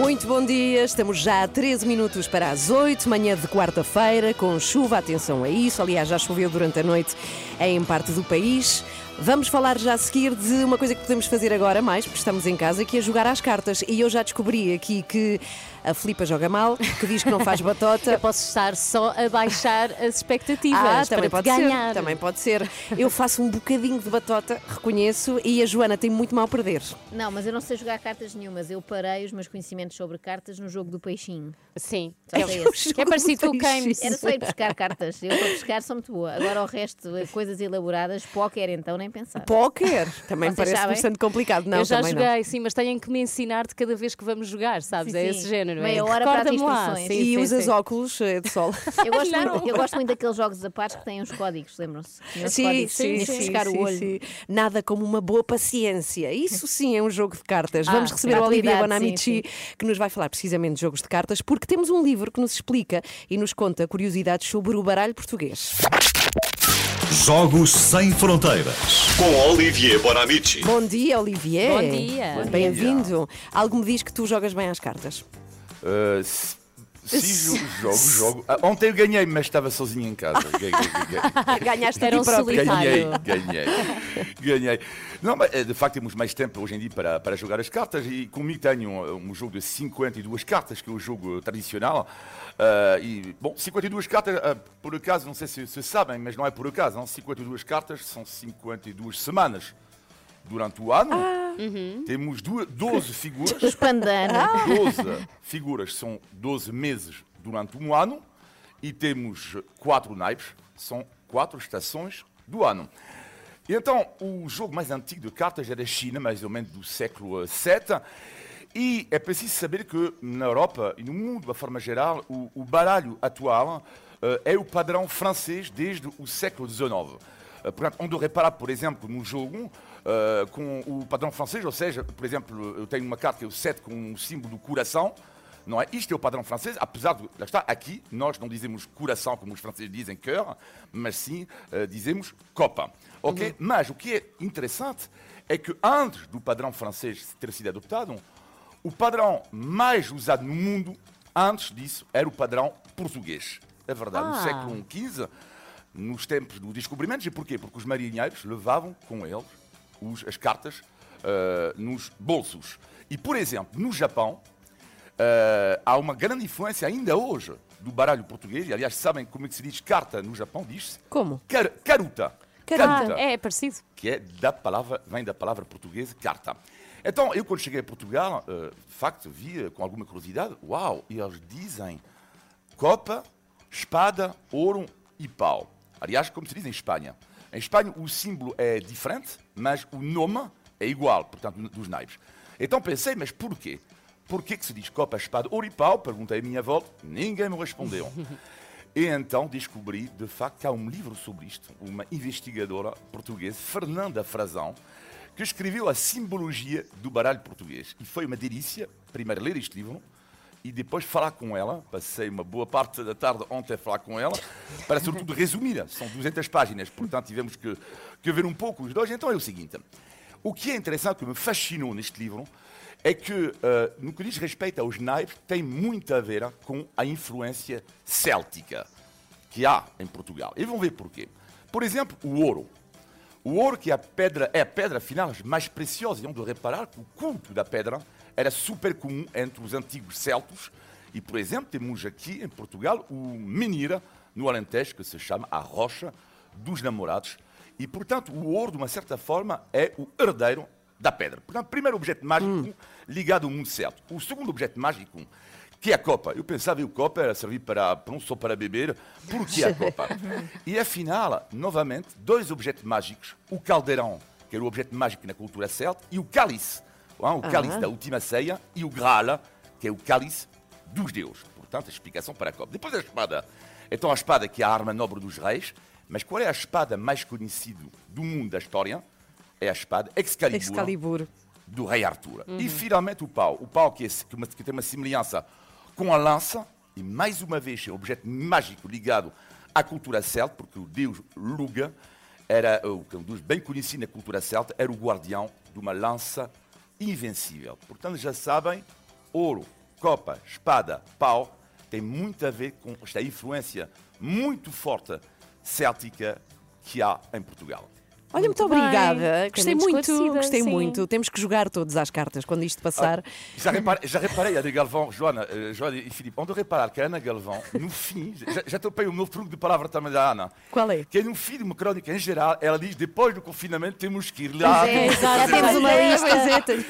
Muito bom dia, estamos já a 13 minutos para as 8, manhã de quarta-feira, com chuva, atenção a isso. Aliás, já choveu durante a noite em parte do país. Vamos falar já a seguir de uma coisa que podemos fazer agora mais, porque estamos em casa, que é jogar às cartas. E eu já descobri aqui que a Filipa joga mal, que diz que não faz batota. Eu posso estar só a baixar as expectativas Ah, para também te pode ganhar. ser. Também pode ser. Eu faço um bocadinho de batota, reconheço, e a Joana tem muito mal a perder. Não, mas eu não sei jogar cartas nenhumas. Eu parei os meus conhecimentos sobre cartas no jogo do peixinho. Sim, Só é, esse. que é parecido com o. Era só ir buscar cartas. Eu para buscar sou muito boa. Agora o resto, eh, coisas elaboradas, póquer então, nem pensar. Póquer também Vocês parece sabem? bastante complicado. Não, eu já também não. joguei, sim, mas têm que me ensinar de cada vez que vamos jogar, sabes? Sim, é sim. esse género. Meia é. hora para lá. Sim, E sim, usas sim. óculos eh, de sol. Eu gosto, muito, eu gosto muito daqueles jogos a pares que têm uns códigos, lembram-se? Sim, códigos, sim, sim, sim, o olho. sim. Nada como uma boa paciência. Isso sim é um jogo de cartas. Ah, Vamos receber a Olivia sim, Bonamici, que nos vai falar precisamente de jogos de cartas, porque temos um livro que nos explica e nos conta curiosidades sobre o baralho português. Jogos Sem Fronteiras. Com Olivier Bonamici. Bom dia, Olivier. Bom dia. Bom Bem-vindo. Algo me diz que tu jogas bem às cartas. Uh, s- sim, jogo, jogo, jogo. Ah, ontem eu ganhei, mas estava sozinho em casa. Ganhei, ganhei, Ganhaste Era um solitário. ganhei, ganhei, ganhei. Não, mas eh, de facto temos mais tempo hoje em dia para, para jogar as cartas e comigo tenho um, um jogo de 52 cartas, que é o jogo tradicional. Ah, e, bom, 52 cartas, ah, por acaso, não sei se, se sabem, mas não é por acaso, não? 52 cartas são 52 semanas durante o ano. Temos duas, 12 figuras. Os pandanos. 12 figuras são 12 meses durante um ano e temos quatro naipes, são quatro estações do ano. E então, o jogo mais antigo de cartas é da China, mais ou menos do século VII. E é preciso saber que na Europa e no mundo, de forma geral, o, o baralho atual eh, é o padrão francês desde o século XIX. Eh, Portanto, onde reparar, por exemplo, no jogo, eh, com o padrão francês, ou seja, por exemplo, eu tenho uma carta que é o 7 com o símbolo do coração, não é? Isto é o padrão francês, apesar de, lá está, aqui, nós não dizemos coração como os franceses dizem cœur, mas sim eh, dizemos copa, ok? Mas o que é interessante é que antes do padrão francês ter sido adotado, o padrão mais usado no mundo, antes disso, era o padrão português. É verdade, no Ah. século XV, nos tempos dos descobrimentos. E porquê? Porque os marinheiros levavam com eles os- as cartas eh, nos bolsos. E, por exemplo, no Japão, eh, há uma grande influência ainda hoje do baralho português. E, aliás, sabem como é que se diz carta no Japão? Diz-se Como? car- caruta. Caruta. Ah, é, é parecido. Que é da palavra, vem da palavra portuguesa carta. Então, eu quando cheguei a Portugal, eh, de facto, vi com alguma curiosidade, uau, e eles dizem copa, espada, ouro e pau. Aliás, como se diz em Espanha. Em Espanha o símbolo é diferente, mas o nome é igual, portanto, dos naipes. Então pensei, mas porquê? Porquê que se diz copa, espada, ouro e pau? Perguntei à minha volta, ninguém me respondeu. E então descobri, de facto, que há um livro sobre isto, uma investigadora portuguesa, Fernanda Frazão, que escreveu a simbologia do baralho português. E foi uma delícia, primeiro, ler este livro e depois falar com ela. Passei uma boa parte da tarde ontem a falar com ela, para sobretudo resumir. São 200 páginas, portanto tivemos que, que ver um pouco os dois. Então é o seguinte: o que é interessante, que me fascinou neste livro, é que, eh, no que diz respeito aos naipes, tem muito a ver com a influência céltica que há em Portugal. E vão ver porquê. Por exemplo, o ouro. O ouro, que é a pedra, é a pedra, afinal, mais preciosa. E onde reparar que o culto da pedra era super comum entre os antigos celtos. E, por exemplo, temos aqui em Portugal o menira, no Alentejo, que se chama a rocha dos namorados. E, portanto, o ouro, de uma certa forma, é o herdeiro da pedra. Portanto, primeiro objeto mágico ligado ao mundo celto. O segundo objeto mágico, que é a copa. Eu pensava que a copa era servir para, para não só para beber. Por que a copa? e afinal, novamente, dois objetos mágicos. O caldeirão, que era o objeto mágico na cultura celta, e o cálice, o cálice da última ceia, e o graal, que é o cálice dos deuses. Portanto, a explicação para a copa. Depois a espada. Então a espada, que é a arma nobre dos reis. Mas qual é a espada mais conhecida do mundo da história? É a espada Excalibur Excalibur. do rei Arthur. E finalmente o pau. O pau que, é, que tem uma semelhança com a lança, e mais uma vez é um objeto mágico ligado à cultura celta, porque o deus Luga era, o que é um deus bem conhecido na cultura celta, era o guardião de uma lança invencível. Portanto, já sabem, ouro, copa, espada, pau, tem muito a ver com esta influência muito forte céltica que há em Portugal. Olha, muito, Muito bem. obrigada. Foi Gostei muito gostei sim. muito. Temos que jogar todos às cartas quando isto passar. Já reparei, já reparei a de Galvão, Joana, eh, Joana e Filipe, onde reparar que a Ana Galvão, no fim, já, já topei um novo truque de palavra também da Ana. Qual é? Que é no fim de uma crónica em geral, ela diz: depois do confinamento temos que ir lá. É, fazer temos aquilo." uma lista. Uma Já lista temos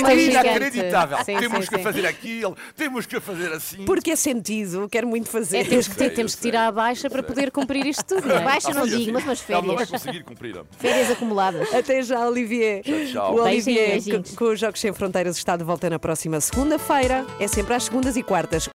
uma É lista. inacreditável. Sim, temos sim, que sim. fazer aquilo, temos que fazer assim. Porque é sentido, quero muito fazer. É, temos que, sei, temos que tirar a baixa para poder cumprir isto tudo, não é? Baixa não digo, mas umas Ela não vai férias. conseguir cumprir. Férias acumuladas. Até já, Olivier. Tchau, tchau. O Olivier, Beijinhos. com os Jogos Sem Fronteiras, está de volta na próxima segunda-feira. É sempre às segundas e quartas.